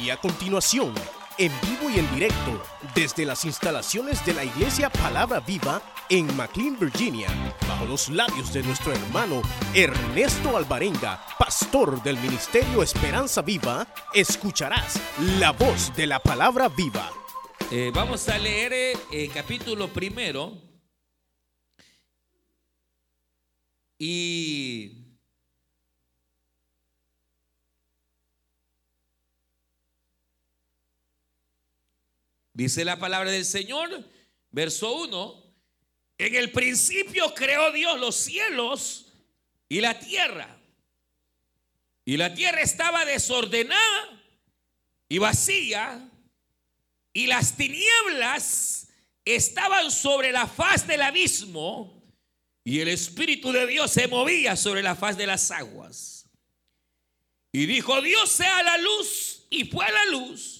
Y a continuación, en vivo y en directo, desde las instalaciones de la Iglesia Palabra Viva en McLean, Virginia, bajo los labios de nuestro hermano Ernesto Alvarenga, pastor del Ministerio Esperanza Viva, escucharás la voz de la Palabra Viva. Eh, vamos a leer el eh, capítulo primero. Y Dice la palabra del Señor, verso 1, en el principio creó Dios los cielos y la tierra. Y la tierra estaba desordenada y vacía, y las tinieblas estaban sobre la faz del abismo, y el Espíritu de Dios se movía sobre la faz de las aguas. Y dijo, Dios sea la luz, y fue la luz.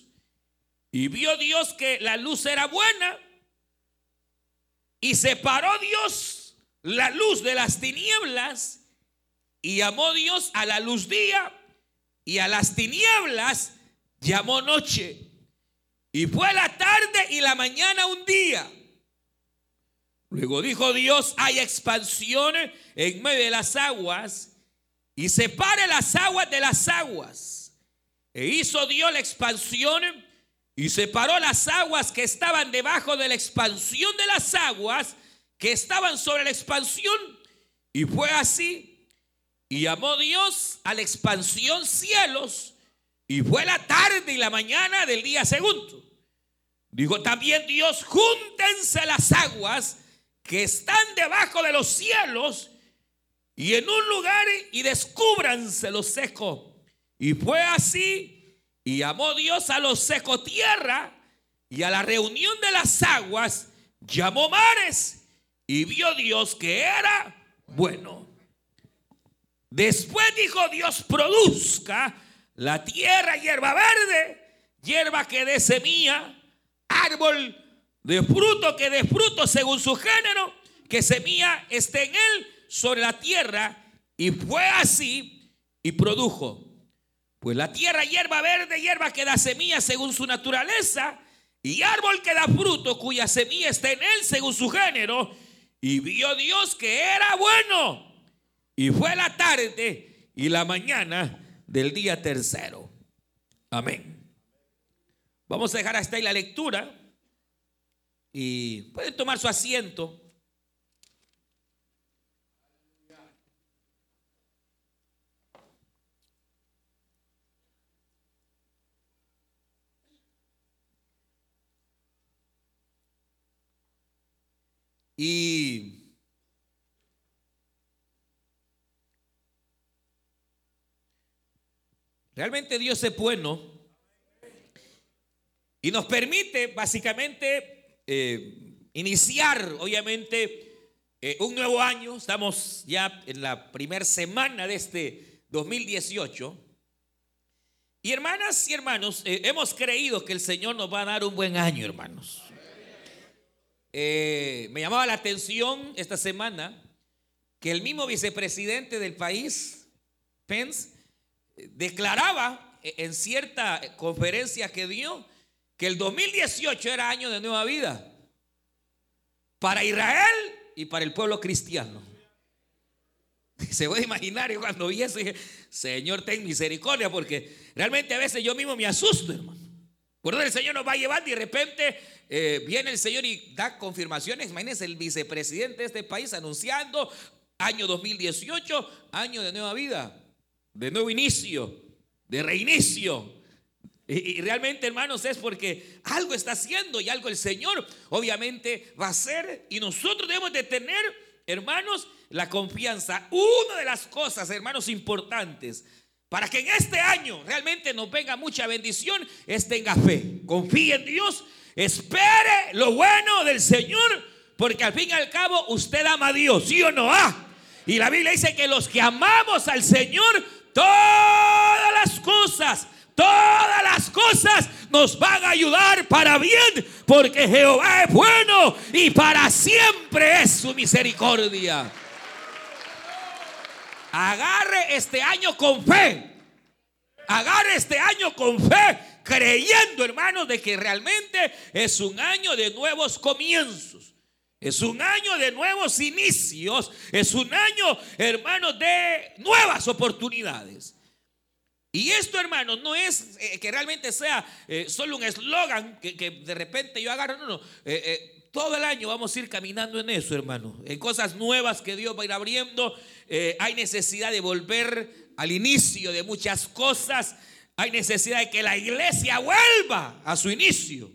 Y vio Dios que la luz era buena. Y separó Dios la luz de las tinieblas. Y llamó Dios a la luz día. Y a las tinieblas llamó noche. Y fue la tarde y la mañana un día. Luego dijo Dios, hay expansión en medio de las aguas y separe las aguas de las aguas. E hizo Dios la expansión y separó las aguas que estaban debajo de la expansión de las aguas que estaban sobre la expansión. Y fue así. Y llamó Dios a la expansión cielos. Y fue la tarde y la mañana del día segundo. Dijo también Dios, júntense las aguas que están debajo de los cielos y en un lugar y descúbranse los secos. Y fue así y llamó Dios a los seco tierra y a la reunión de las aguas llamó mares. Y vio Dios que era bueno. Después dijo Dios, produzca la tierra hierba verde, hierba que dé semilla, árbol de fruto que dé fruto según su género, que semilla esté en él sobre la tierra. Y fue así y produjo pues la tierra hierba verde, hierba que da semilla según su naturaleza, y árbol que da fruto cuya semilla está en él según su género. Y vio Dios que era bueno. Y fue la tarde y la mañana del día tercero. Amén. Vamos a dejar hasta ahí la lectura. Y pueden tomar su asiento. Y realmente Dios es bueno y nos permite básicamente eh, iniciar, obviamente, eh, un nuevo año. Estamos ya en la primera semana de este 2018. Y hermanas y hermanos, eh, hemos creído que el Señor nos va a dar un buen año, hermanos. Eh, me llamaba la atención esta semana que el mismo vicepresidente del país, Pence, declaraba en cierta conferencia que dio que el 2018 era año de nueva vida para Israel y para el pueblo cristiano. Se puede imaginar, yo cuando vi eso dije, Señor, ten misericordia, porque realmente a veces yo mismo me asusto, hermano. Donde el Señor nos va llevar y de repente eh, viene el Señor y da confirmaciones. Imagínense el vicepresidente de este país anunciando año 2018, año de nueva vida, de nuevo inicio, de reinicio. Y, y realmente, hermanos, es porque algo está haciendo y algo el Señor obviamente va a hacer. Y nosotros debemos de tener, hermanos, la confianza. Una de las cosas, hermanos, importantes para que en este año realmente nos venga mucha bendición, es tenga fe, confíe en Dios, espere lo bueno del Señor, porque al fin y al cabo usted ama a Dios, ¿sí o no? Ah, y la Biblia dice que los que amamos al Señor, todas las cosas, todas las cosas nos van a ayudar para bien, porque Jehová es bueno y para siempre es su misericordia. Agarre este año con fe. Agarre este año con fe creyendo, hermanos, de que realmente es un año de nuevos comienzos. Es un año de nuevos inicios. Es un año, hermanos, de nuevas oportunidades. Y esto, hermanos, no es eh, que realmente sea eh, solo un eslogan que, de repente yo agarro. No, no. Eh, todo el año vamos a ir caminando en eso, hermano. En cosas nuevas que Dios va a ir abriendo. hay necesidad de volver al inicio de muchas cosas. Hay necesidad de que la iglesia vuelva a su inicio.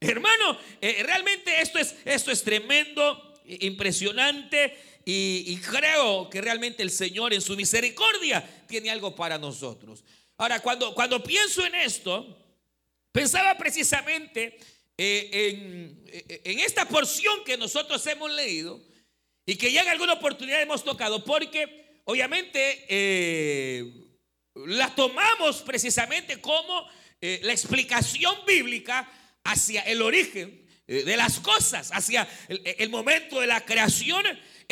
Hermano, realmente esto es, esto es tremendo, impresionante. Y, creo que realmente el Señor en su misericordia tiene algo para nosotros. Ahora, cuando, cuando pienso en esto, pensaba precisamente eh, en, en, esta porción que nosotros hemos leído y que ya en alguna oportunidad hemos tocado, porque obviamente eh, la tomamos precisamente como eh, la explicación bíblica hacia el origen de las cosas, hacia el, el momento de la creación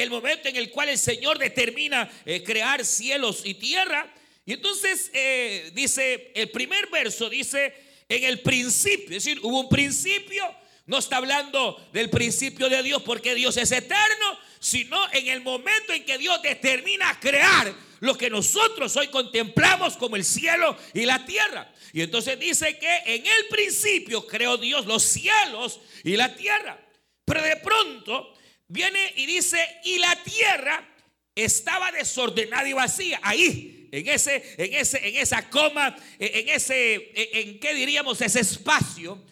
el momento en el cual el Señor determina eh, crear cielos y tierra. Y entonces eh, dice, el primer verso dice, en el principio, es decir, hubo un principio, no está hablando del principio de Dios porque Dios es eterno, sino en el momento en que Dios determina crear lo que nosotros hoy contemplamos como el cielo y la tierra. Y entonces dice que en el principio creó Dios los cielos y la tierra. Pero de pronto viene y dice, y la tierra estaba desordenada y vacía. Ahí, en ese, en ese, en esa coma, en ese, en qué diríamos, ese espacio.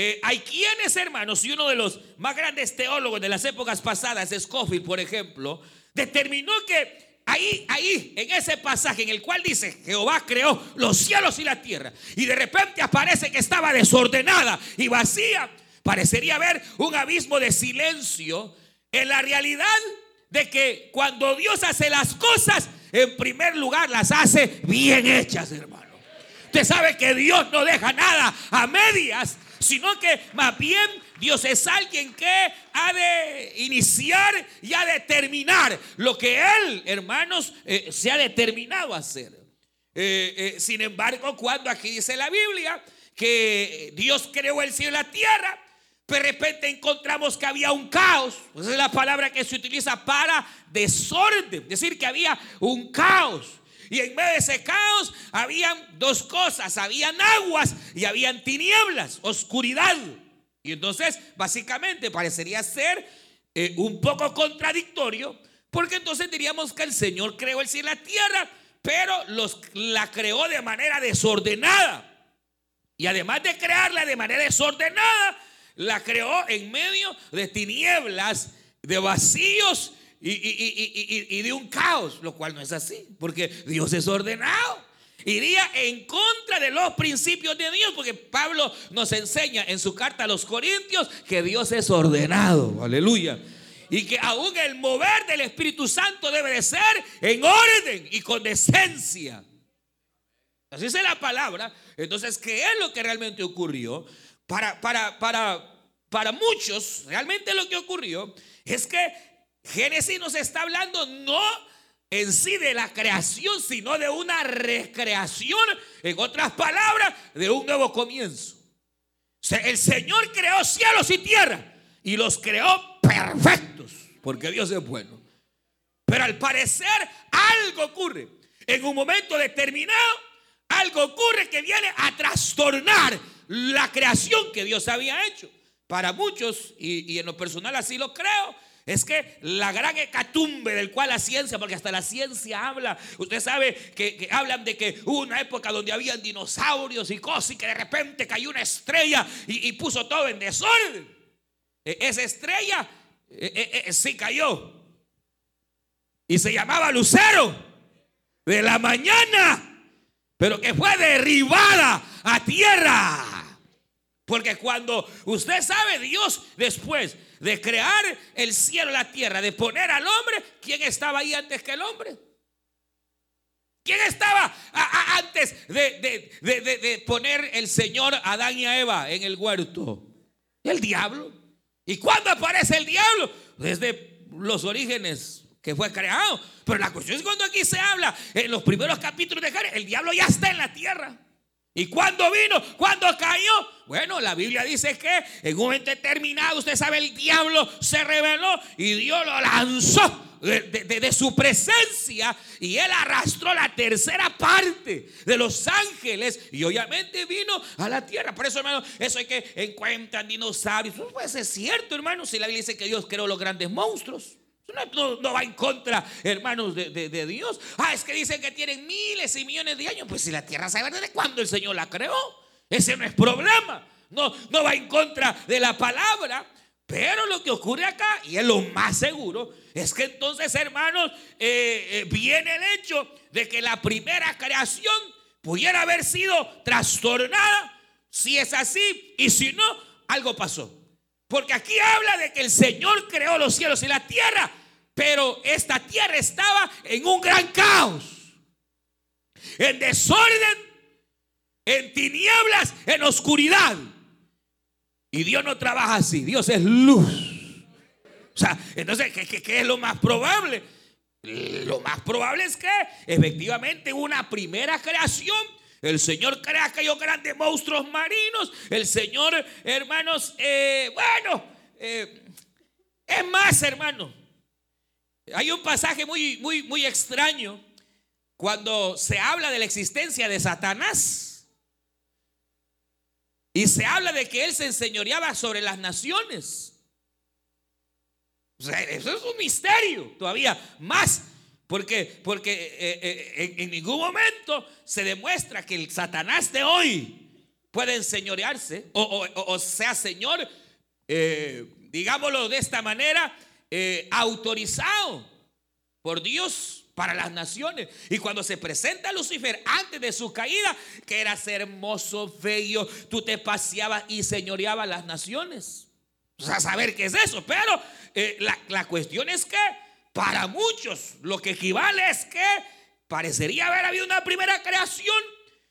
Eh, hay quienes, hermanos, y uno de los más grandes teólogos de las épocas pasadas, Scofield, por ejemplo, determinó que ahí, ahí, en ese pasaje en el cual dice, Jehová creó los cielos y la tierra, y de repente aparece que estaba desordenada y vacía, parecería haber un abismo de silencio en la realidad de que cuando Dios hace las cosas, en primer lugar las hace bien hechas, hermano. Usted sabe que Dios no deja nada a medias, sino que más bien Dios es alguien que ha de iniciar y ha de terminar lo que Él, hermanos, eh, se ha determinado a hacer. Eh, eh, sin embargo, cuando aquí dice la Biblia que Dios creó el cielo y la tierra, de repente encontramos que había un caos. Esa es la palabra que se utiliza para desorden. Es decir, que había un caos. Y en medio de ese caos habían dos cosas. Habían aguas y habían tinieblas, oscuridad. Y entonces, básicamente, parecería ser eh, un poco contradictorio. Porque entonces diríamos que el Señor creó el cielo y la tierra, pero los, la creó de manera desordenada. Y además de crearla de manera desordenada, la creó en medio de tinieblas, de vacíos y, de un caos, lo cual no es así, porque Dios es ordenado. Iría en contra de los principios de Dios, porque Pablo nos enseña en su carta a los Corintios que Dios es ordenado, aleluya. Y que aún el mover del Espíritu Santo debe de ser en orden y con decencia. Así es la palabra. Entonces, ¿qué es lo que realmente ocurrió? Para, para, para, para muchos, realmente lo que ocurrió es que Génesis nos está hablando no en sí de la creación, sino de una recreación, en otras palabras, de un nuevo comienzo. el Señor creó cielos y tierra y los creó perfectos, porque Dios es bueno. Pero al parecer algo ocurre. En un momento determinado, algo ocurre que viene a trastornar la creación que Dios había hecho. Para muchos, y, en lo personal así lo creo, es que la gran hecatumbe del cual la ciencia, porque hasta la ciencia habla, usted sabe que, hablan de que hubo una época donde habían dinosaurios y cosas y que de repente cayó una estrella y, puso todo en desorden. E, esa estrella e, e, sí cayó y se llamaba Lucero de la mañana, pero que fue derribada a tierra. Porque cuando usted sabe, Dios después de crear el cielo y la tierra, de poner al hombre, ¿quién estaba ahí antes que el hombre? ¿Quién estaba antes de, de, poner el Señor Adán y a Eva en el huerto? El diablo. ¿Y cuándo aparece el diablo? Desde los orígenes que fue creado. Pero la cuestión es cuando aquí se habla en los primeros capítulos de Génesis, el diablo ya está en la tierra. ¿Y cuándo vino? ¿Cuándo cayó? Bueno, la Biblia dice que en un momento determinado, usted sabe, el diablo se reveló y Dios lo lanzó de, su presencia y él arrastró la tercera parte de los ángeles y obviamente vino a la tierra. Por eso, hermano, eso hay que encuentran dinosaurios. Puede ser cierto, hermano, si la Biblia dice que Dios creó los grandes monstruos. No, va en contra, hermanos, de, Dios. Ah, es que dicen que tienen miles y millones de años. Pues si la tierra sabe desde cuándo el Señor la creó, ese no es problema. No, no va en contra de la palabra. Pero lo que ocurre acá, y es lo más seguro, es que entonces, hermanos, eh, eh, viene el hecho de que la primera creación pudiera haber sido trastornada, si es así, y si no, algo pasó. Porque aquí habla de que el Señor creó los cielos y la tierra, pero esta tierra estaba en un gran caos, en desorden, en tinieblas, en oscuridad. Y Dios no trabaja así, Dios es luz. O sea, entonces, ¿qué, es lo más probable? Lo más probable es que efectivamente una primera creación el Señor crea aquellos grandes monstruos marinos. El Señor, hermanos, eh, bueno, eh, es más, hermano. Hay un pasaje muy, muy, muy extraño cuando se habla de la existencia de Satanás. Y se habla de que él se enseñoreaba sobre las naciones. eso es un misterio todavía más. Porque, porque eh, eh, en, ningún momento se demuestra que el Satanás de hoy puede enseñorearse o, sea Señor, eh, digámoslo de esta manera, autorizado por Dios para las naciones. Y cuando se presenta Lucifer antes de su caída, que eras hermoso, bello, tú te paseabas y señoreabas las naciones. O sea, saber qué es eso. Pero eh, la, la cuestión es que para muchos lo que equivale es que parecería haber habido una primera creación.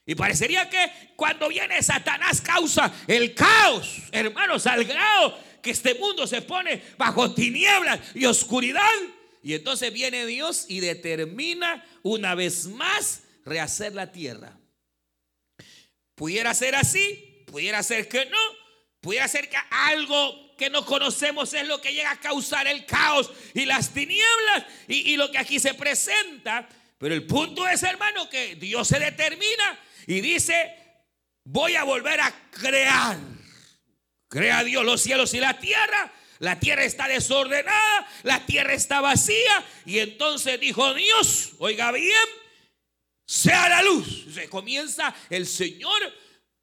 Y parecería que cuando viene Satanás causa el caos, hermanos, al grado que este mundo se pone bajo tinieblas y oscuridad. Y entonces viene Dios y determina una vez más rehacer la tierra. Pudiera ser así, pudiera ser que no, pudiera ser que algo que no conocemos es lo que llega a causar el caos y las tinieblas y, lo que aquí se presenta. Pero el punto es, hermano, que Dios se determina y dice, voy a volver a crear. Crea Dios los cielos y la tierra la tierra está desordenada, la tierra está vacía. Y entonces dijo Dios, oiga bien, sea la luz. Se comienza el Señor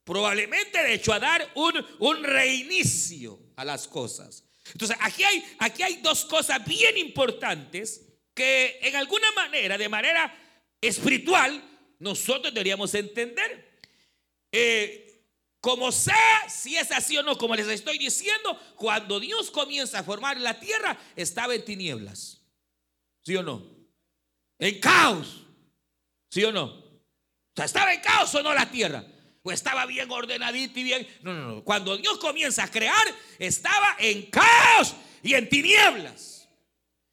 probablemente de hecho a dar un reinicio a las cosas. Entonces aquí hay, aquí hay dos cosas bien importantes que en alguna manera, de manera espiritual, nosotros deberíamos entender. Eh, como sea, si es así o no, como les estoy diciendo, cuando Dios comienza a formar la tierra, estaba en tinieblas. ¿Sí o no? En caos. ¿Sí o no? O sea, estaba en caos o no la tierra. O estaba bien ordenadita y bien. No, no, no. Cuando Dios comienza a crear, estaba en caos y en tinieblas.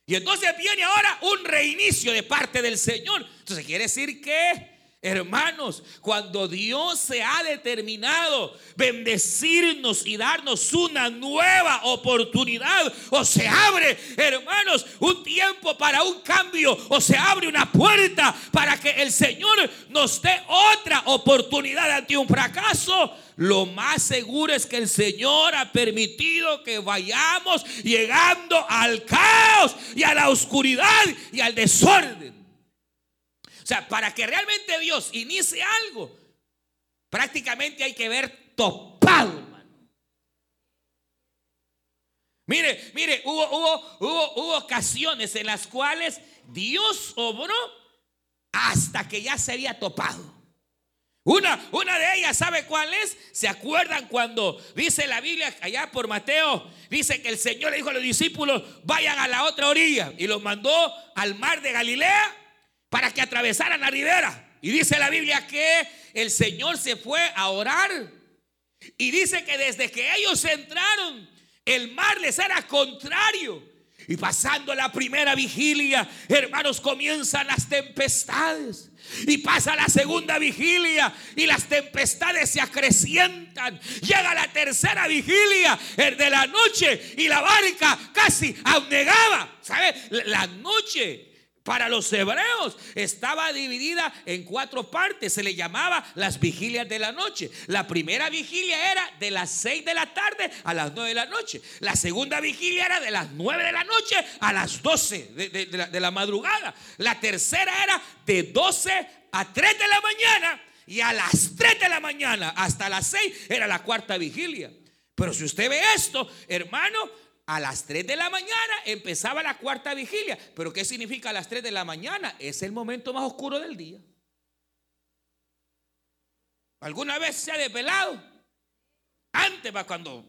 Y entonces viene ahora un reinicio de parte del Señor. Entonces quiere decir que Hermanos, cuando Dios se ha determinado bendecirnos y darnos una nueva oportunidad, o se abre, hermanos, un tiempo para un cambio, o se abre una puerta para que el Señor nos dé otra oportunidad ante un fracaso, lo más seguro es que el Señor ha permitido que vayamos llegando al caos y a la oscuridad y al desorden. Sea, para que realmente Dios inicie algo, prácticamente hay que ver topado, hermano. Mire, mire, hubo, hubo, hubo, hubo ocasiones en las cuales Dios obró hasta que ya se había topado. Una, una de ellas, ¿sabe cuál es? ¿Se acuerdan cuando dice la Biblia allá por Mateo? Dice que el Señor le dijo a los discípulos, vayan a la otra orilla y los mandó al mar de Galilea para que atravesaran la ribera. Y dice la Biblia que el Señor se fue a orar. Y dice que desde que ellos entraron, el mar les era contrario. Y pasando la primera vigilia, hermanos, comienzan las tempestades. Y pasa la segunda vigilia y las tempestades se acrecientan. Llega la tercera vigilia el de la noche y la barca casi abnegaba. ¿Sabe? La noche para los hebreos estaba dividida en cuatro partes. Se le llamaba las vigilias de la noche. La primera vigilia era de las seis de la tarde a las nueve de la noche. La segunda vigilia era de las nueve de la noche a las doce de, la, la madrugada. La tercera era de doce a tres de la mañana. Y a las tres de la mañana hasta las seis era la cuarta vigilia. Pero si usted ve esto, hermano, a las 3 de la mañana empezaba la cuarta vigilia. ¿Pero qué significa a las 3 de la mañana? Es el momento más oscuro del día. ¿Alguna vez se ha desvelado? Antes, va cuando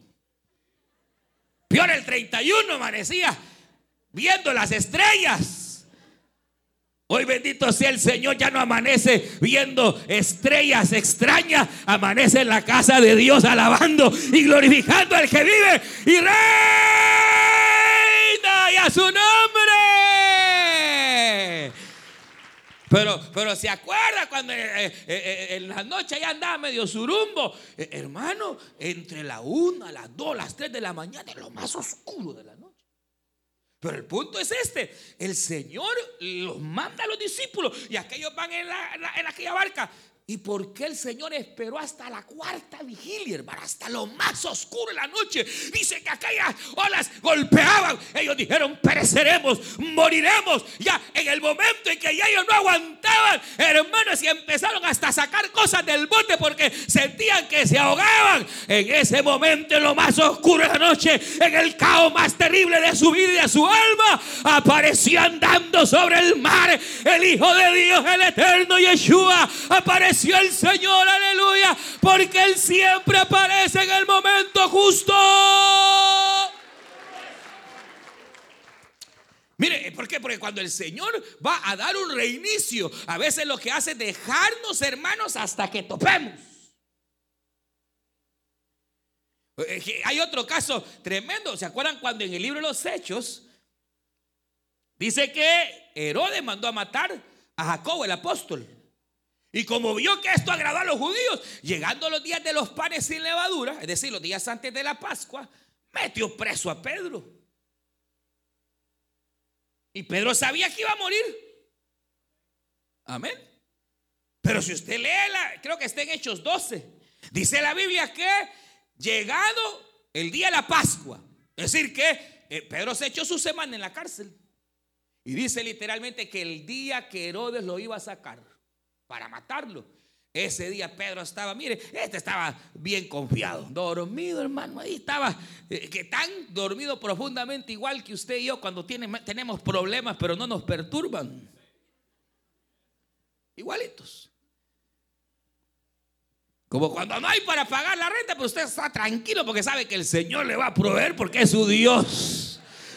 peor el 31 amanecía viendo las estrellas. Hoy bendito sea el Señor, ya no amanece viendo estrellas extrañas, amanece en la casa de Dios alabando y glorificando al que vive y rey a su nombre. Pero, pero se acuerda cuando eh, eh, eh, en la noche ya andaba medio surumbo. hermano, entre la una, las dos, las tres de la mañana, es lo más oscuro de la noche. Pero el punto es este: el Señor los manda a los discípulos y aquellos van en, en aquella barca. ¿Y por qué el Señor esperó hasta la cuarta vigilia, hermano? Hasta lo más oscuro de la noche. Dice que aquellas olas golpeaban. Ellos dijeron, pereceremos, moriremos. Ya en el momento en que ya ellos no aguantaban, hermanos, y empezaron hasta a sacar cosas del bote porque sentían que se ahogaban. En ese momento, en lo más oscuro de la noche, en el caos más terrible de su vida y de su alma, apareció andando sobre el mar el Hijo de Dios, el eterno Yeshua. Apareció el Señor, aleluya, porque Él siempre aparece en el momento justo. Mire, ¿por qué? Porque cuando el Señor va a dar un reinicio, a veces lo que hace es dejarnos hermanos hasta que topemos. Eh, hay otro caso tremendo. ¿Se acuerdan cuando en el libro de los Hechos dice que Herodes mandó a matar a Jacobo, el apóstol? Y como vio que esto agradó a los judíos, llegando los días de los panes sin levadura, es decir, los días antes de la Pascua, metió preso a Pedro. Y Pedro sabía que iba a morir. Amén. Pero si usted lee, la, creo que está en Hechos 12, dice la Biblia que llegado el día de la Pascua, es decir, que eh, Pedro se echó su semana en la cárcel. Y dice literalmente que el día que Herodes lo iba a sacar, para matarlo. Ese día Pedro estaba, mire, este estaba bien confiado, dormido hermano, ahí estaba, eh, que tan dormido profundamente igual que usted y yo cuando tiene, tenemos problemas pero no nos perturban. Igualitos. Como cuando no hay para pagar la renta, pero usted está tranquilo porque sabe que el Señor le va a proveer porque es su Dios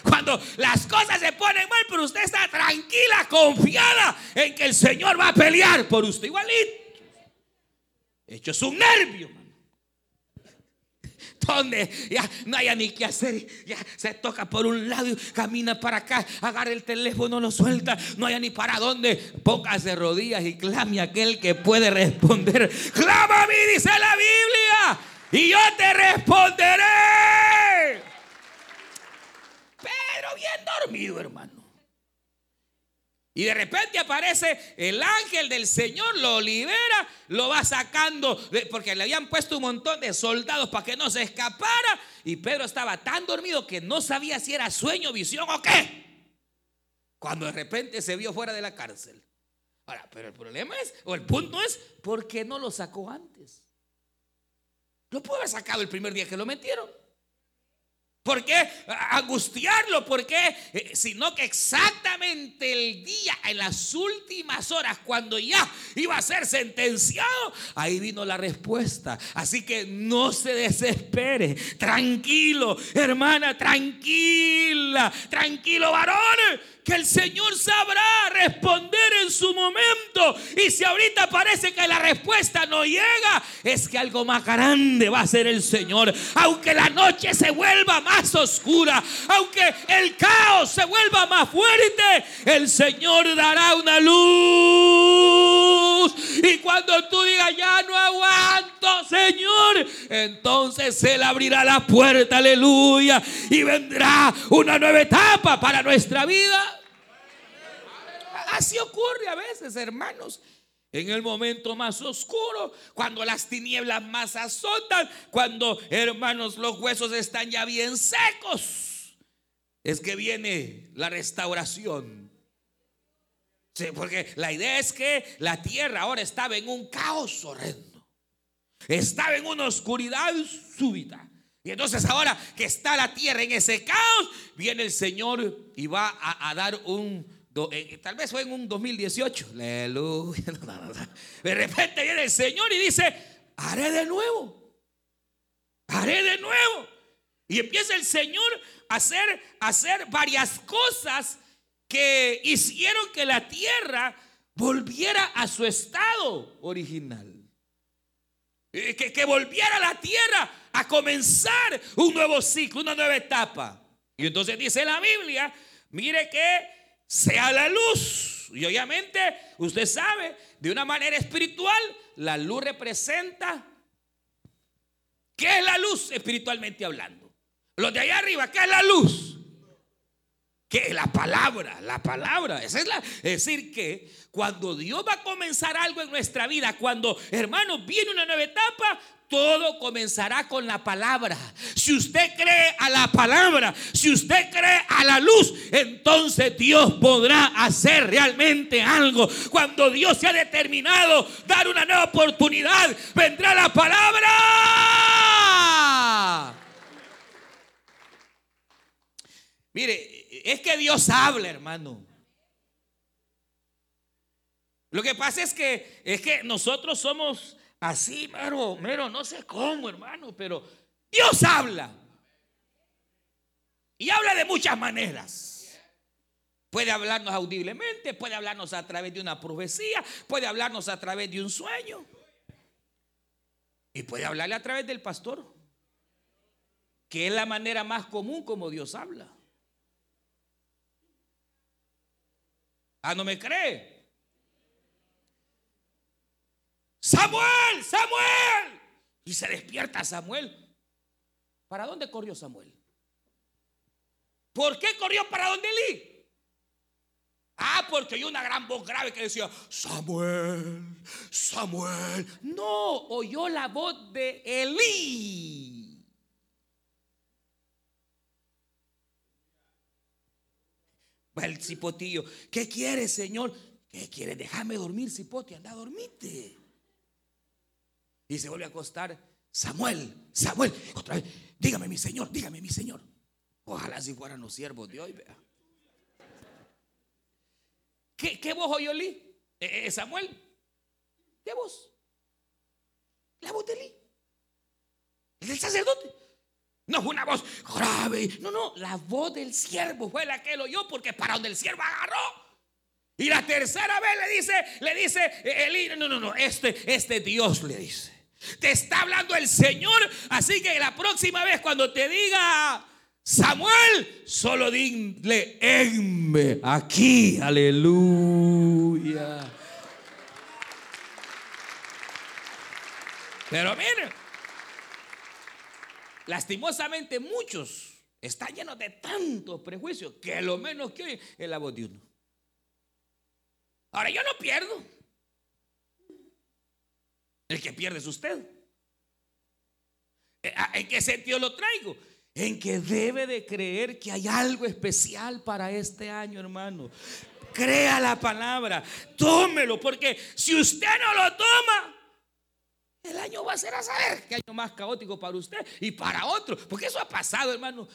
cuando las cosas se ponen mal, pero usted está tranquila, confiada en que el Señor va a pelear por usted igualito. Hecho es un nervio, donde ya no haya ni qué hacer, ya se toca por un lado y camina para acá, agarra el teléfono, lo suelta, no haya ni para dónde, póngase rodillas y clame a aquel que puede responder. Clama a mí, dice la Biblia, y yo te responderé bien dormido, hermano. Y de repente aparece el ángel del Señor, lo libera, lo va sacando, porque le habían puesto un montón de soldados para que no se escapara. Y Pedro estaba tan dormido que no sabía si era sueño, visión o qué. Cuando de repente se vio fuera de la cárcel. Ahora, pero el problema es, o el punto es, ¿por qué no lo sacó antes? Lo pudo haber sacado el primer día que lo metieron. ¿Por qué angustiarlo? ¿Por qué? Eh, sino que exactamente el día, en las últimas horas, cuando ya iba a ser sentenciado, ahí vino la respuesta. Así que no se desespere. Tranquilo, hermana, tranquila. Tranquilo, varón que el Señor sabrá responder en su momento. Y si ahorita parece que la respuesta no llega, es que algo más grande va a ser el Señor. Aunque la noche se vuelva más oscura, aunque el caos se vuelva más fuerte, el Señor dará una luz. Y cuando tú digas, ya no aguanto, Señor, entonces Él abrirá la puerta, aleluya, y vendrá una nueva etapa para nuestra vida. Así ocurre a veces, hermanos. En el momento más oscuro, cuando las tinieblas más azotan, cuando, hermanos, los huesos están ya bien secos, es que viene la restauración. porque la idea es que la tierra ahora estaba en un caos horrendo. Estaba en una oscuridad súbita. Y entonces ahora que está la tierra en ese caos, viene el Señor y va a dar un eh, tal vez fue en un 2018. Aleluya. De repente viene el Señor y dice, haré de nuevo. Haré de nuevo. Y empieza el Señor a hacer, a hacer varias cosas que hicieron que la tierra volviera a su estado original. Eh, que, que volviera la tierra a comenzar un nuevo ciclo, una nueva etapa. Y entonces dice la Biblia, mire que sea la luz. Y obviamente usted sabe, de una manera espiritual, la luz representa, ¿qué es la luz espiritualmente hablando? Los de allá arriba, ¿qué es la luz? Que la palabra, la palabra. Esa es, la, es decir, que cuando Dios va a comenzar algo en nuestra vida, cuando, hermanos, viene una nueva etapa, todo comenzará con la palabra. Si usted cree a la palabra, si usted cree a la luz, entonces Dios podrá hacer realmente algo. Cuando Dios se ha determinado dar una nueva oportunidad, vendrá la palabra. Mire, es que Dios habla, hermano. Lo que pasa es que es que nosotros somos Así, mero, mero, no sé cómo, hermano, pero Dios habla. Y habla de muchas maneras. Puede hablarnos audiblemente, puede hablarnos a través de una profecía, puede hablarnos a través de un sueño. Y puede hablarle a través del pastor, que es la manera más común como Dios habla. Ah, ¿no me cree? Samuel, Samuel. Y se despierta Samuel. ¿Para dónde corrió Samuel? ¿Por qué corrió para donde Elí? Ah, porque oyó una gran voz grave que decía, Samuel, Samuel. No, oyó la voz de Elí. Va el cipotillo, ¿qué quiere, Señor? ¿Qué quiere? Déjame dormir, cipote, anda a dormirte. Y se vuelve a acostar. Samuel, Samuel, otra vez, dígame mi Señor, dígame mi Señor. Ojalá si fueran los siervos de hoy, vea. ¿Qué, qué voz oyó Lee? Eh, eh, Samuel, ¿qué voz? La voz de Lee. El del sacerdote. No fue una voz grave. No, no, la voz del siervo fue la que él oyó porque para donde el siervo agarró. Y la tercera vez le dice, le dice eh, Elí, no, no, no, este, este Dios le dice. Te está hablando el Señor. Así que la próxima vez cuando te diga Samuel, solo dile, enme aquí. Aleluya. Pero miren, lastimosamente muchos están llenos de tantos prejuicios que lo menos que oyen es la voz de uno. Ahora yo no pierdo. Que pierde es usted. Eh, ah, ¿En qué sentido lo traigo? En que debe de creer que hay algo especial para este año, hermano. Crea la palabra, tómelo, porque si usted no lo toma, el año va a ser a saber qué año más caótico para usted y para otro. Porque eso ha pasado, hermano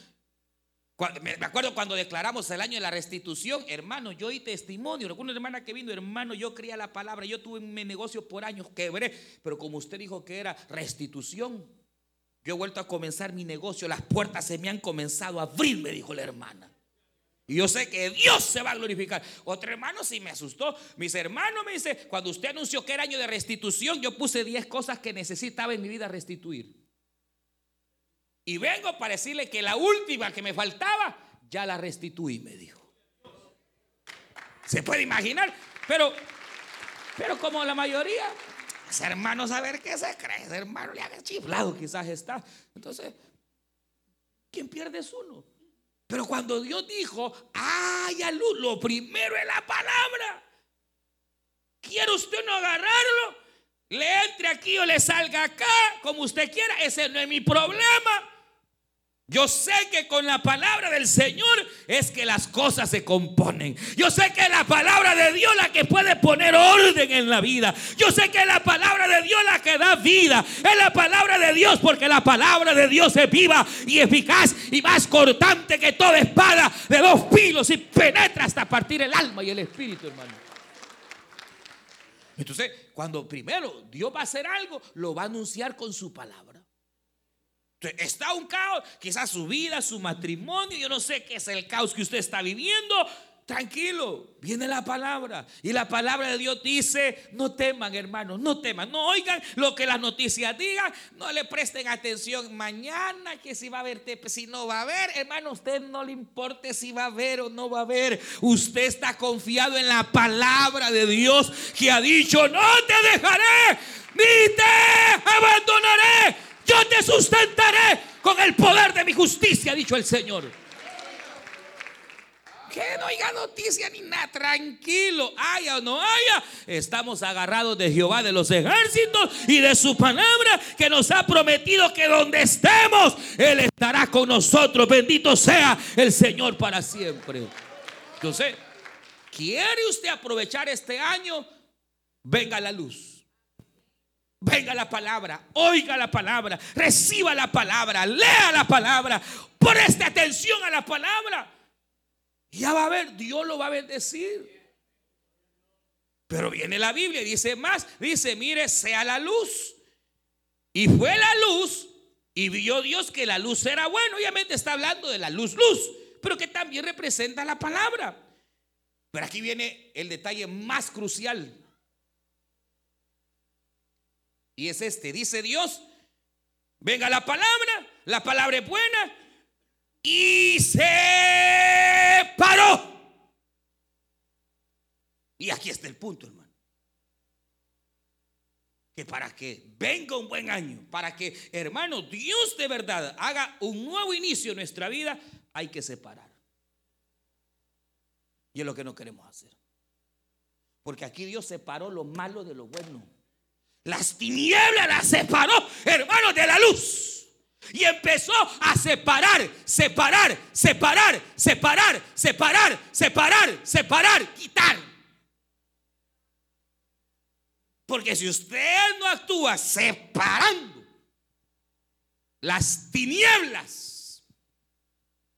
me acuerdo cuando declaramos el año de la restitución, hermano, yo oí testimonio. Una hermana que vino, hermano, yo creía la palabra, yo tuve mi negocio por años, quebré, pero como usted dijo que era restitución, yo he vuelto a comenzar mi negocio, las puertas se me han comenzado a abrir, me dijo la hermana. Y yo sé que Dios se va a glorificar. Otro hermano sí me asustó. Mis hermanos me dice, cuando usted anunció que era año de restitución, yo puse 10 cosas que necesitaba en mi vida restituir. Y vengo para decirle que la última que me faltaba, ya la restituí, me dijo. Se puede imaginar, pero, pero como la mayoría, ese hermano saber qué se cree, ese hermano le haga chiflado, quizás está. Entonces, ¿quién pierde es uno? Pero cuando Dios dijo, haya luz, lo primero es la palabra. ¿Quiere usted no agarrarlo? Le entre aquí o le salga acá, como usted quiera. Ese no es mi problema. Yo sé que con la palabra del Señor es que las cosas se componen. Yo sé que la palabra de Dios la que puede poner orden en la vida. Yo sé que la palabra de Dios la que da vida. Es la palabra de Dios porque la palabra de Dios es viva y eficaz y más cortante que toda espada de dos filos y penetra hasta partir el alma y el espíritu, hermano. Entonces, cuando primero Dios va a hacer algo, lo va a anunciar con su palabra. Está un caos, quizás su vida, su matrimonio, yo no sé qué es el caos que usted está viviendo. Tranquilo, viene la palabra. Y la palabra de Dios dice, no teman hermanos, no teman, no oigan lo que las noticias digan, no le presten atención mañana que si va a haber, si no va a haber, hermano, usted no le importe si va a haber o no va a haber. Usted está confiado en la palabra de Dios que ha dicho, no te dejaré, ni te abandonaré yo te sustentaré con el poder de mi justicia, ha dicho el Señor. Que no haya noticia ni nada, tranquilo, haya o no haya. Estamos agarrados de Jehová de los ejércitos y de su palabra que nos ha prometido que donde estemos, Él estará con nosotros. Bendito sea el Señor para siempre. Entonces, ¿quiere usted aprovechar este año? Venga la luz. Venga la palabra, oiga la palabra, reciba la palabra, lea la palabra, preste atención a la palabra. Ya va a ver, Dios lo va a bendecir. Pero viene la Biblia y dice más, dice, mire, sea la luz. Y fue la luz y vio Dios que la luz era buena. Obviamente está hablando de la luz, luz, pero que también representa la palabra. Pero aquí viene el detalle más crucial. Y es este, dice Dios, venga la palabra, la palabra es buena, y se paró. Y aquí está el punto, hermano. Que para que venga un buen año, para que, hermano, Dios de verdad haga un nuevo inicio en nuestra vida, hay que separar. Y es lo que no queremos hacer. Porque aquí Dios separó lo malo de lo bueno. Las tinieblas las separó, hermanos, de la luz. Y empezó a separar, separar, separar, separar, separar, separar, separar, quitar. Porque si usted no actúa separando las tinieblas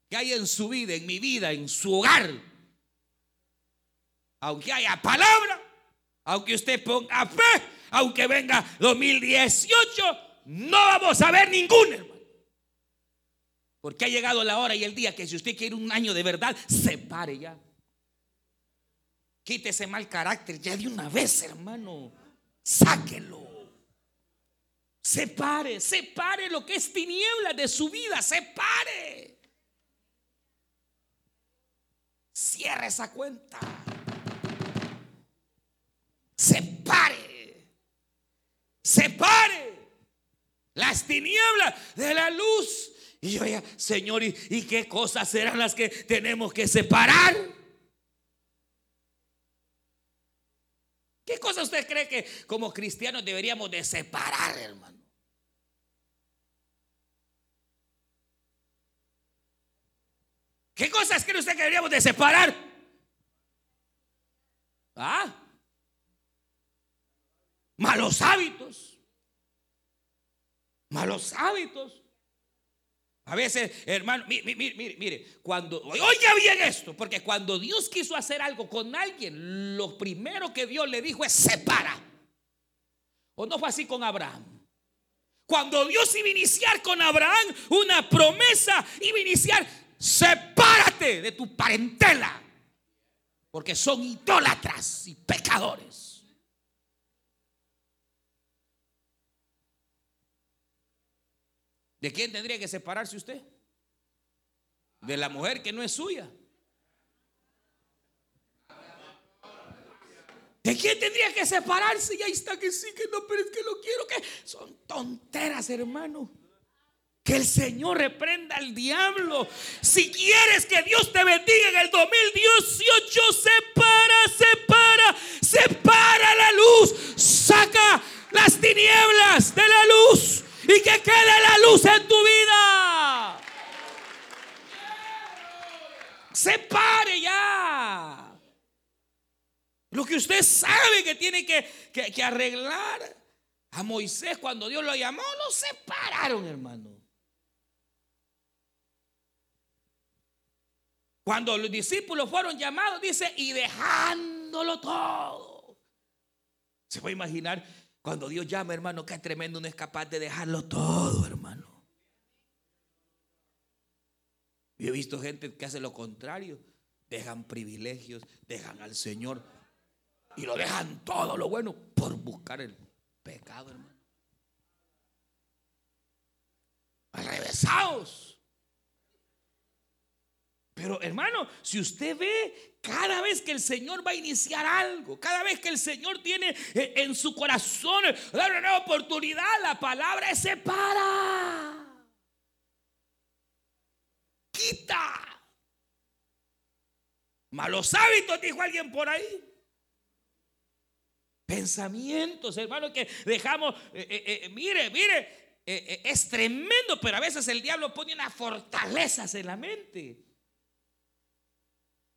que hay en su vida, en mi vida, en su hogar, aunque haya palabra, aunque usted ponga fe, aunque venga 2018, no vamos a ver ningún hermano. Porque ha llegado la hora y el día que si usted quiere un año de verdad, se pare ya. Quite ese mal carácter ya de una vez, hermano. Sáquelo. Separe, separe lo que es tiniebla de su vida, separe. Cierre esa cuenta. Separe separe las tinieblas de la luz. Y yo ya, Señor, ¿y, ¿y, qué cosas serán las que tenemos que separar? ¿Qué cosas usted cree que como cristianos deberíamos de separar, hermano? ¿Qué cosas cree usted que deberíamos de separar? ¿Ah? Malos hábitos. Malos hábitos. A veces, hermano, mire, mire, mire, cuando, oiga bien esto, porque cuando Dios quiso hacer algo con alguien, lo primero que Dios le dijo es separa. ¿O no fue así con Abraham? Cuando Dios iba a iniciar con Abraham una promesa, iba a iniciar, sepárate de tu parentela, porque son idólatras y pecadores. ¿De quién tendría que separarse usted? De la mujer que no es suya. ¿De quién tendría que separarse? Y ahí está que sí, que no, pero es que lo quiero, que son tonteras, hermano. Que el Señor reprenda al diablo. Si quieres que Dios te bendiga en el 2018, separa, separa, separa la luz. Saca las tinieblas de la luz y que quede la luz en tu vida. Separe ya. Lo que usted sabe que tiene que, que arreglar. A Moisés cuando Dios lo llamó, lo separaron, hermano. Cuando los discípulos fueron llamados, dice, y dejándolo todo. Se puede imaginar cuando Dios llama, hermano, que tremendo, no es capaz de dejarlo todo, hermano. Yo he visto gente que hace lo contrario. Dejan privilegios, dejan al Señor y lo dejan todo lo bueno por buscar el pecado, hermano. Arrevesados. Pero hermano, si usted ve cada vez que el Señor va a iniciar algo, cada vez que el Señor tiene eh, en su corazón una nueva oportunidad, la palabra es separa. Quita. Malos hábitos, dijo alguien por ahí. Pensamientos, hermano, que dejamos, eh, eh, mire, mire, es tremendo, pero a veces el diablo pone unas fortalezas en la mente.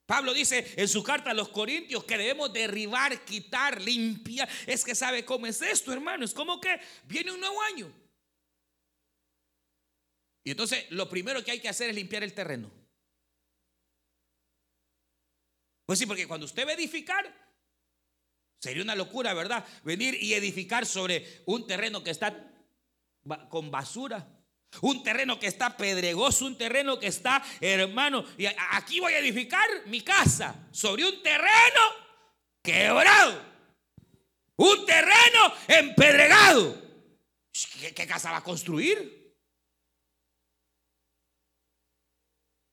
Pablo dice en su carta a los Corintios que debemos derribar, quitar, limpiar. Es que sabe cómo es esto, hermano. Es como que viene un nuevo año. Y entonces lo primero que hay que hacer es limpiar el terreno. Pues sí, porque cuando usted va a edificar, sería una locura, ¿verdad? Venir y edificar sobre un terreno que está con basura. Un terreno que está pedregoso, un terreno que está, hermano, y aquí voy a edificar mi casa sobre un terreno quebrado. Un terreno empedregado. ¿Qué, qué casa va a construir?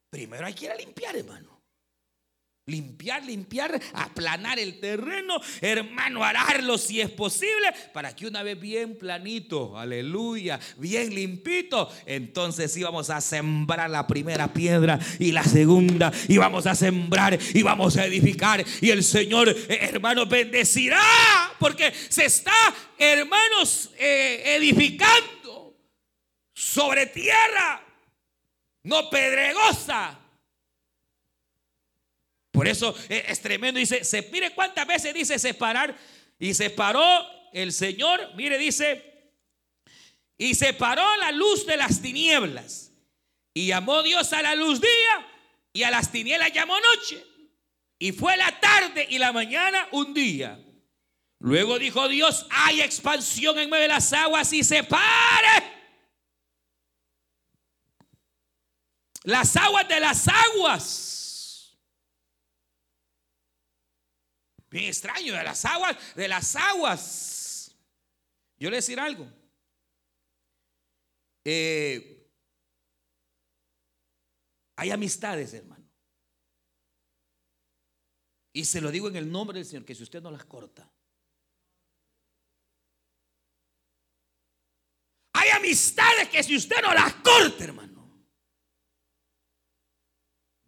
Primero hay que ir a limpiar, hermano. Limpiar, limpiar, aplanar el terreno, hermano, ararlo si es posible, para que una vez bien planito, aleluya, bien limpito, entonces íbamos a sembrar la primera piedra y la segunda, y vamos a sembrar y vamos a edificar, y el Señor, eh, hermano, bendecirá, porque se está, hermanos, eh, edificando sobre tierra, no pedregosa por eso es tremendo. Dice, se, mire cuántas veces dice separar. Y separó el Señor, mire, dice, y separó la luz de las tinieblas. Y llamó Dios a la luz día y a las tinieblas llamó noche. Y fue la tarde y la mañana un día. Luego dijo Dios, hay expansión en medio de las aguas y separe las aguas de las aguas. Bien extraño, de las aguas, de las aguas. Yo le decir algo. Eh, hay amistades, hermano. Y se lo digo en el nombre del Señor, que si usted no las corta. Hay amistades que si usted no las corta, hermano.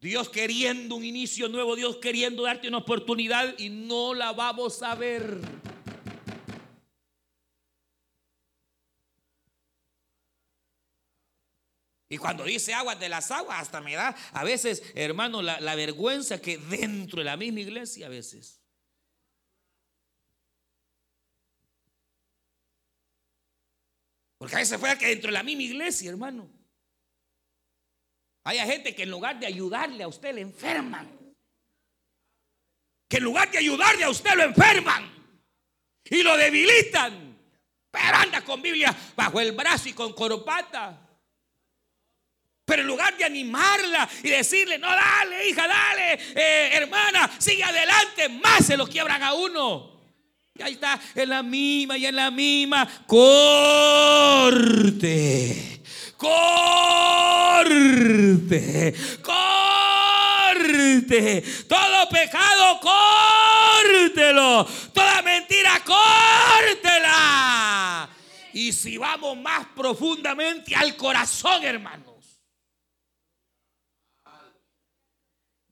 Dios queriendo un inicio nuevo, Dios queriendo darte una oportunidad y no la vamos a ver. Y cuando dice aguas de las aguas, hasta me da a veces, hermano, la, la vergüenza que dentro de la misma iglesia a veces. Porque a veces fue que dentro de la misma iglesia, hermano. Hay gente que en lugar de ayudarle a usted le enferman. Que en lugar de ayudarle a usted lo enferman. Y lo debilitan. Pero anda con Biblia bajo el brazo y con coropata. Pero en lugar de animarla y decirle, no, dale, hija, dale, eh, hermana, sigue adelante, más se lo quiebran a uno. Y ahí está, en la misma y en la misma. Corte corte, corte. Todo pecado, córtelo. Toda mentira, córtela. Y si vamos más profundamente al corazón, hermanos.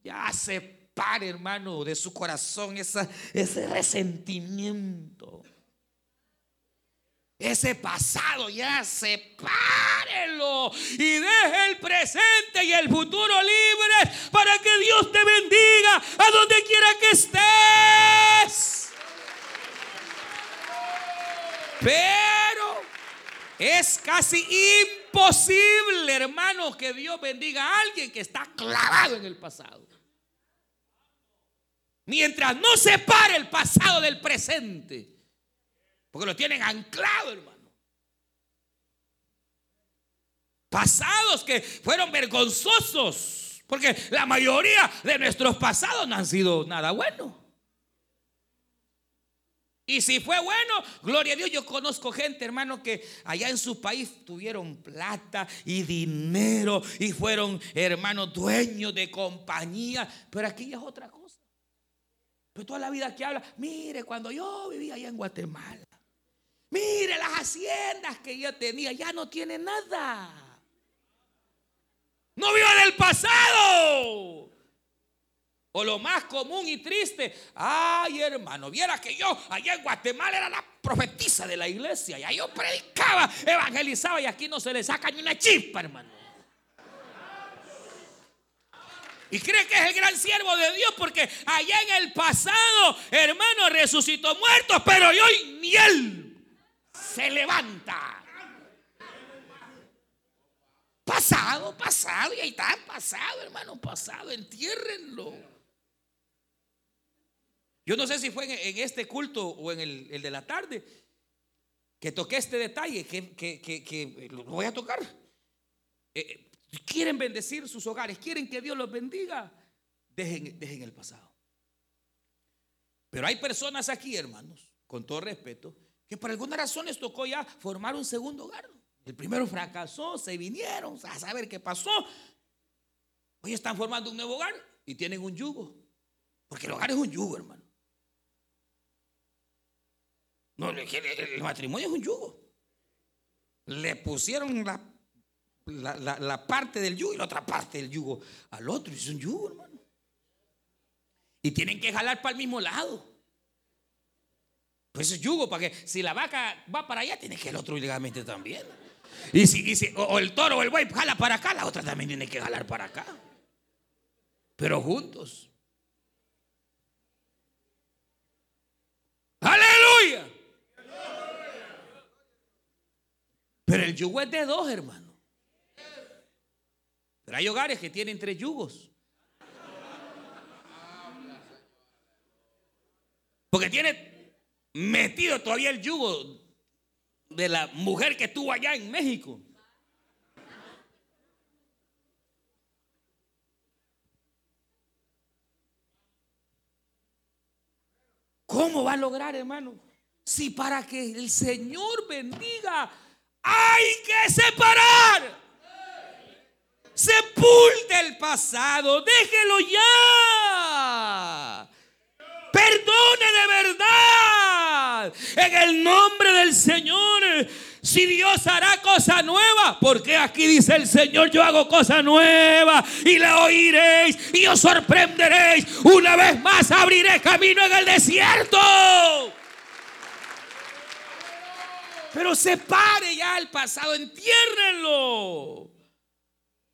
Ya separe, hermano, de su corazón ese resentimiento ese pasado ya sepárelo y deje el presente y el futuro libre para que Dios te bendiga a donde quiera que estés. Pero es casi imposible, hermano, que Dios bendiga a alguien que está clavado en el pasado. Mientras no separe el pasado del presente. Porque lo tienen anclado, hermano. Pasados que fueron vergonzosos. Porque la mayoría de nuestros pasados no han sido nada bueno. Y si fue bueno, gloria a Dios, yo conozco gente, hermano, que allá en su país tuvieron plata y dinero y fueron, hermanos, dueños de compañía. Pero aquí es otra cosa. Pero toda la vida que habla, mire, cuando yo vivía allá en Guatemala, Mire las haciendas que yo tenía, ya no tiene nada. No viva del pasado. O lo más común y triste, ay hermano, viera que yo allá en Guatemala era la profetisa de la iglesia, y ahí yo predicaba, evangelizaba y aquí no se le saca ni una chispa, hermano. Y cree que es el gran siervo de Dios porque allá en el pasado, hermano, resucitó muertos, pero hoy ni él se levanta. Pasado, pasado, y ahí está, pasado, hermano, pasado, entiérrenlo. Yo no sé si fue en, este culto o en el, de la tarde que toqué este detalle, que, lo voy a tocar. Eh, quieren bendecir sus hogares, quieren que Dios los bendiga, dejen, dejen el pasado. Pero hay personas aquí, hermanos, con todo respeto, que por alguna razón les tocó ya formar un segundo hogar. El primero fracasó, se vinieron a saber qué pasó. Hoy están formando un nuevo hogar y tienen un yugo. Porque el hogar es un yugo, hermano. No, el, matrimonio es un yugo. Le pusieron la, la, parte del yugo y la otra parte del yugo al otro. Es un yugo, hermano. Y tienen que jalar para el mismo lado. Pues es yugo, para que si la vaca va para allá, tiene que el otro legalmente también. Y si, o, el toro o el buey jala para acá, la otra también tiene que jalar para acá. Pero juntos. Aleluya. Pero el yugo es de dos, hermano. Pero hay hogares que tienen tres yugos. Porque tiene metido todavía el yugo de la mujer que estuvo allá en México. ¿Cómo va a lograr, hermano? Si para que el Señor bendiga hay que separar. Sepulte el pasado, déjelo ya. Perdone de verdad. En el nombre del Señor. Si Dios hará cosa nueva, porque aquí dice el Señor, yo hago cosa nueva y la oiréis y os sorprenderéis. Una vez más abriré camino en el desierto. Pero separe ya el pasado, entiérrenlo.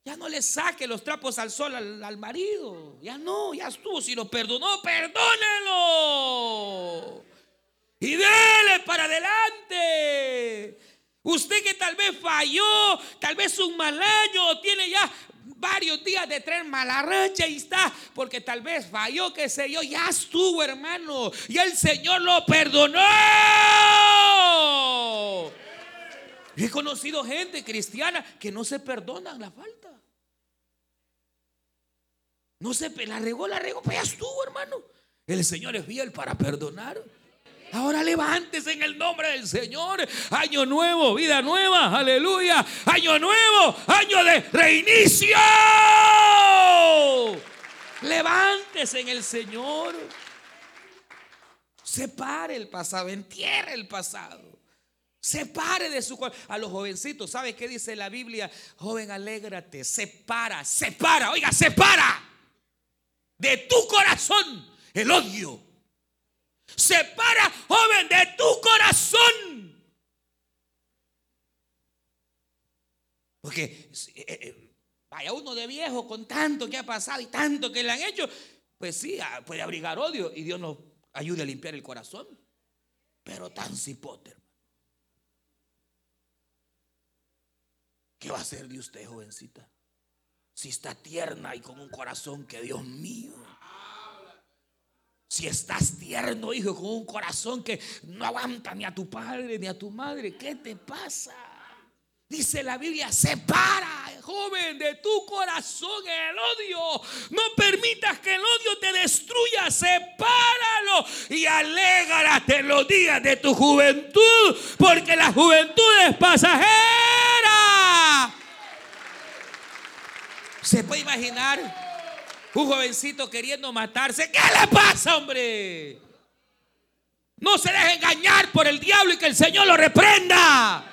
Ya no le saque los trapos al sol al, marido. Ya no, ya estuvo. Si lo perdonó, perdónelo. Y dele para adelante. Usted que tal vez falló, tal vez un mal año, tiene ya varios días de tren malarracha y está, porque tal vez falló, qué sé yo, ya estuvo, hermano. Y el Señor lo perdonó. He conocido gente cristiana que no se perdonan la falta. No se la regó, la regó, pues ya estuvo, hermano. El Señor es fiel para perdonar. Ahora levántese en el nombre del Señor. Año nuevo, vida nueva, aleluya. Año nuevo, año de reinicio. Levántese en el Señor. Separe el pasado, entierre el pasado. Separe de su A los jovencitos, ¿sabe qué dice la Biblia? Joven, alégrate, separa, separa, oiga, separa de tu corazón el odio Separa, joven, de tu corazón. Porque eh, eh, vaya uno de viejo con tanto que ha pasado y tanto que le han hecho, pues sí, ah, puede abrigar odio y Dios nos ayude a limpiar el corazón. Pero tan cipote, ¿Qué va a hacer de usted, jovencita? Si está tierna y con un corazón que Dios mío. Si estás tierno, hijo, con un corazón que no aguanta ni a tu padre ni a tu madre, ¿qué te pasa? Dice la Biblia, separa, joven, de tu corazón el odio. No permitas que el odio te destruya, sepáralo y alégrate los días de tu juventud, porque la juventud es pasajera. ¿Se puede imaginar? Un jovencito queriendo matarse. ¿Qué le pasa, hombre? No se deje engañar por el diablo y que el Señor lo reprenda.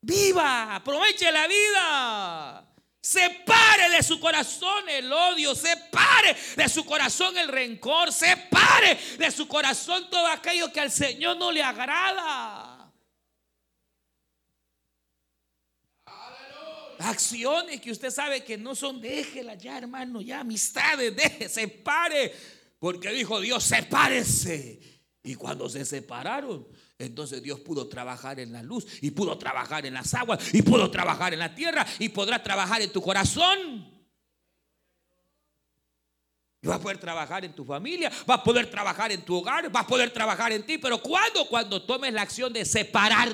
Viva, aproveche la vida. Separe de su corazón el odio, separe de su corazón el rencor, separe de su corazón todo aquello que al Señor no le agrada. Acciones que usted sabe que no son, déjela ya, hermano, ya, amistades, deje, separe. Porque dijo Dios, sepárese. Y cuando se separaron, entonces Dios pudo trabajar en la luz y pudo trabajar en las aguas y pudo trabajar en la tierra y podrá trabajar en tu corazón. Y va a poder trabajar en tu familia, va a poder trabajar en tu hogar, va a poder trabajar en ti. Pero ¿cuándo? Cuando tomes la acción de separar.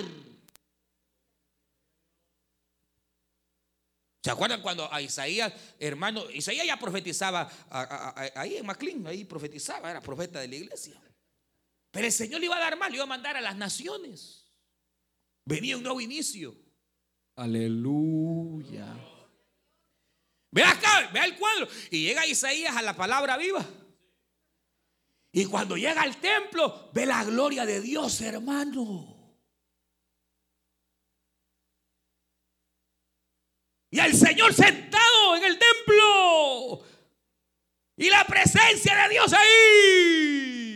¿Se acuerdan cuando a Isaías, hermano, Isaías ya profetizaba ahí en McLean, ahí profetizaba, era profeta de la iglesia. Pero el Señor le iba a dar más, le iba a mandar a las naciones. Venía un nuevo inicio. Aleluya. Ve acá, ve el cuadro. Y llega Isaías a la palabra viva. Y cuando llega al templo, ve la gloria de Dios, hermano. Y al Señor sentado en el templo. Y la presencia de Dios ahí.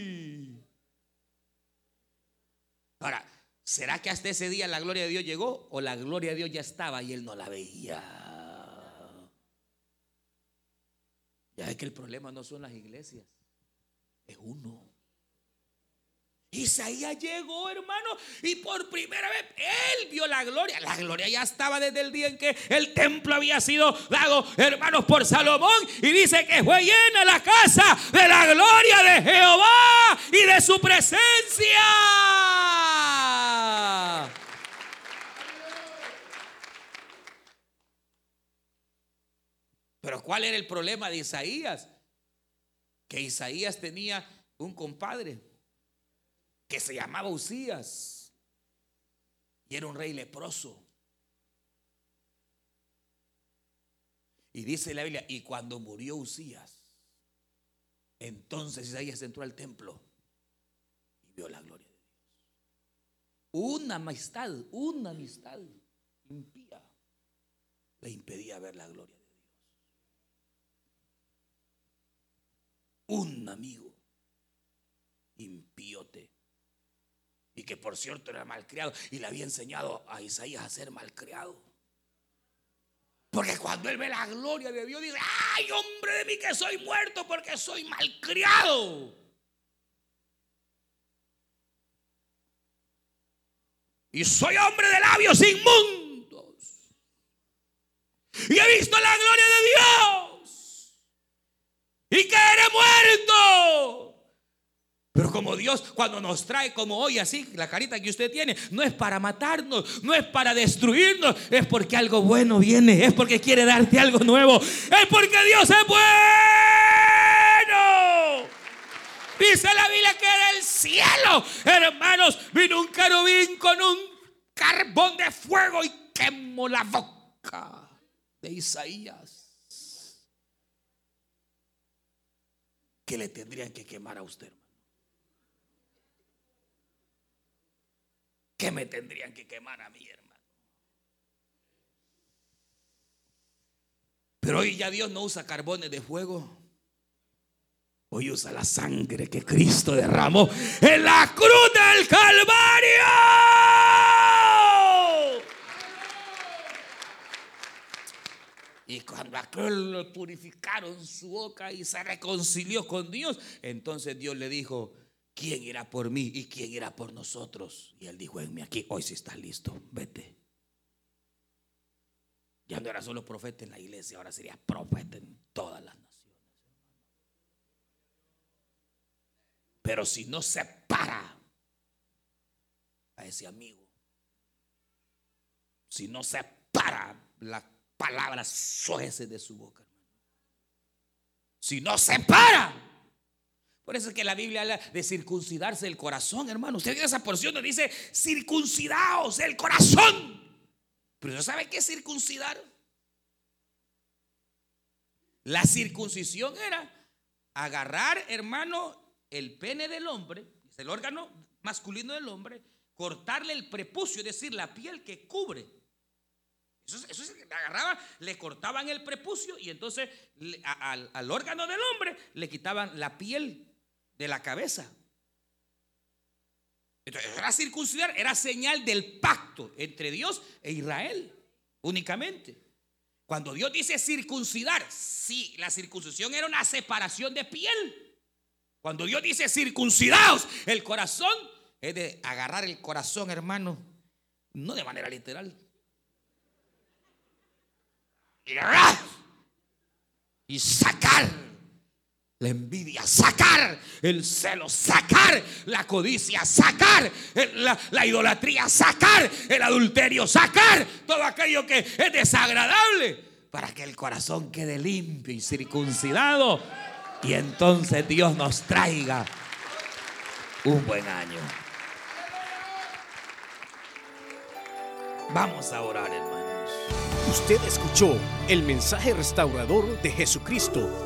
Ahora, ¿será que hasta ese día la gloria de Dios llegó o la gloria de Dios ya estaba y él no la veía? Ya es que el problema no son las iglesias, es uno. Isaías llegó, hermano, y por primera vez él vio la gloria. La gloria ya estaba desde el día en que el templo había sido dado, hermanos, por Salomón. Y dice que fue llena la casa de la gloria de Jehová y de su presencia. Pero ¿cuál era el problema de Isaías? Que Isaías tenía un compadre que se llamaba Usías y era un rey leproso. Y dice la Biblia, y cuando murió Usías, entonces Isaías entró al templo y vio la gloria de Dios. Una amistad, una amistad impía le impedía ver la gloria de Dios. Un amigo impíote y que por cierto era malcriado y le había enseñado a Isaías a ser malcriado. Porque cuando él ve la gloria de Dios dice, ay hombre de mí que soy muerto porque soy malcriado. Y soy hombre de labios inmundos. Y he visto la gloria de Dios. Y caeré muerto. Pero como Dios cuando nos trae como hoy así, la carita que usted tiene, no es para matarnos, no es para destruirnos, es porque algo bueno viene, es porque quiere darte algo nuevo, es porque Dios es bueno. Dice la Biblia que era el cielo. Hermanos, vino un querubín con un carbón de fuego y quemó la boca de Isaías. ¿Qué le tendrían que quemar a usted, hermano? ¿Qué me tendrían que quemar a mí, hermano? Pero hoy ya Dios no usa carbones de fuego. Hoy usa la sangre que Cristo derramó en la cruz del Calvario. Y cuando aquel lo purificaron su boca y se reconcilió con Dios, entonces Dios le dijo, ¿quién irá por mí y quién irá por nosotros? Y él dijo, en mí aquí, hoy sí estás listo, vete. Ya no era solo profeta en la iglesia, ahora sería profeta en todas las naciones. Pero si no se para a ese amigo, si no se para las palabras sueces de su boca, hermano. Si no se para. Por eso es que la Biblia habla de circuncidarse el corazón, hermano. Usted viene esa porción donde dice circuncidaos el corazón. Pero ¿usted sabe qué circuncidar? La circuncisión era agarrar, hermano, el pene del hombre, es el órgano masculino del hombre, cortarle el prepucio, es decir, la piel que cubre. Eso, eso es, agarraban, le cortaban el prepucio y entonces al órgano del hombre le quitaban la piel de la cabeza. Entonces, era circuncidar, era señal del pacto entre Dios e Israel, únicamente. Cuando Dios dice circuncidar, sí, la circuncisión era una separación de piel. Cuando Dios dice circuncidados, el corazón es de agarrar el corazón, hermano, no de manera literal. Y sacar la envidia, sacar el celo, sacar la codicia, sacar la, la, idolatría, sacar el adulterio, sacar todo aquello que es desagradable para que el corazón quede limpio y circuncidado y entonces Dios nos traiga un buen año. Vamos a orar, hermanos. Usted escuchó el mensaje restaurador de Jesucristo